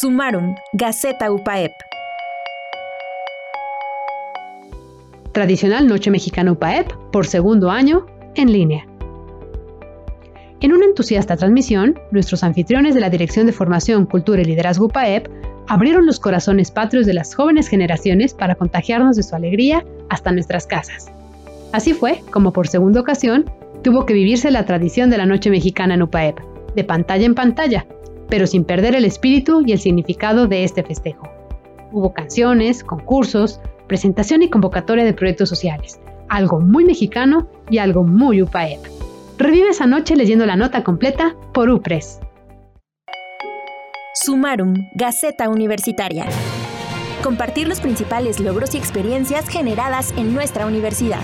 Sumaron, Gaceta UPAEP. Tradicional Noche Mexicana UPAEP por segundo año en línea. En una entusiasta transmisión, nuestros anfitriones de la Dirección de Formación, Cultura y Liderazgo UPAEP abrieron los corazones patrios de las jóvenes generaciones para contagiarnos de su alegría hasta nuestras casas. Así fue como por segunda ocasión tuvo que vivirse la tradición de la Noche Mexicana en UPAEP, de pantalla en pantalla, pero sin perder el espíritu y el significado de este festejo. Hubo canciones, concursos, presentación y convocatoria de proyectos sociales, algo muy mexicano y algo muy UPAEP. Revive esa noche leyendo la nota completa por UPRES. Sumarum, Gaceta Universitaria. Compartir los principales logros y experiencias generadas en nuestra universidad.